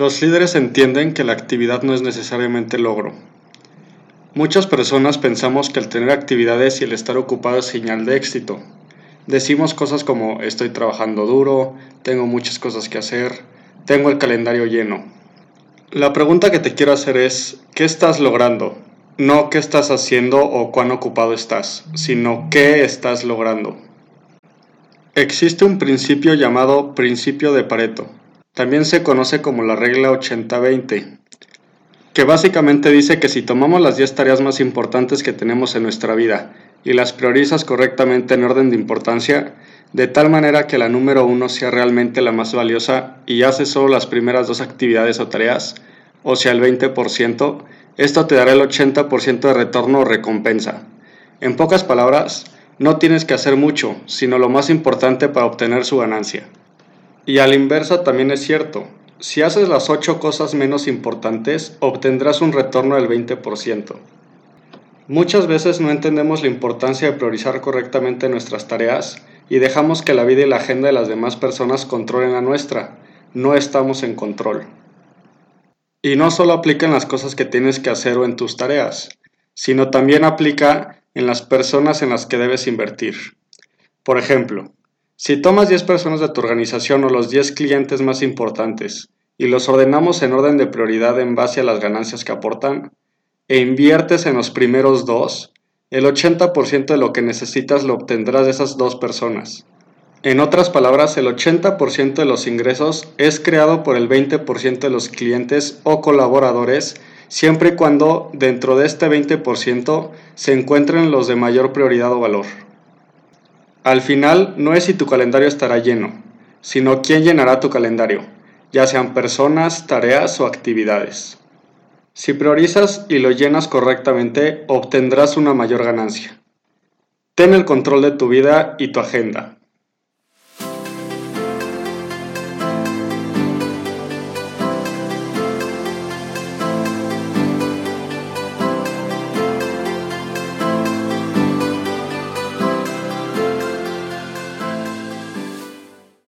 Los líderes entienden que la actividad no es necesariamente logro. Muchas personas pensamos que el tener actividades y el estar ocupado es señal de éxito. Decimos cosas como estoy trabajando duro, tengo muchas cosas que hacer, tengo el calendario lleno. La pregunta que te quiero hacer es, ¿qué estás logrando? No qué estás haciendo o cuán ocupado estás, sino qué estás logrando. Existe un principio llamado principio de Pareto también se conoce como la regla 80-20, que básicamente dice que si tomamos las 10 tareas más importantes que tenemos en nuestra vida y las priorizas correctamente en orden de importancia, de tal manera que la número 1 sea realmente la más valiosa y haces solo las primeras dos actividades o tareas, o sea el 20%, esto te dará el 80% de retorno o recompensa. En pocas palabras, no tienes que hacer mucho, sino lo más importante para obtener su ganancia. Y al inverso también es cierto. Si haces las 8 cosas menos importantes, obtendrás un retorno del 20%. Muchas veces no entendemos la importancia de priorizar correctamente nuestras tareas y dejamos que la vida y la agenda de las demás personas controlen la nuestra. No estamos en control. Y no solo aplica en las cosas que tienes que hacer o en tus tareas, sino también aplica en las personas en las que debes invertir. Por ejemplo, si tomas 10 personas de tu organización o los 10 clientes más importantes y los ordenamos en orden de prioridad en base a las ganancias que aportan, e inviertes en los primeros dos, el 80% de lo que necesitas lo obtendrás de esas dos personas. En otras palabras, el 80% de los ingresos es creado por el 20% de los clientes o colaboradores, siempre y cuando dentro de este 20% se encuentren los de mayor prioridad o valor. Al final, no es si tu calendario estará lleno, sino quién llenará tu calendario, ya sean personas, tareas o actividades. Si priorizas y lo llenas correctamente, obtendrás una mayor ganancia. Ten el control de tu vida y tu agenda.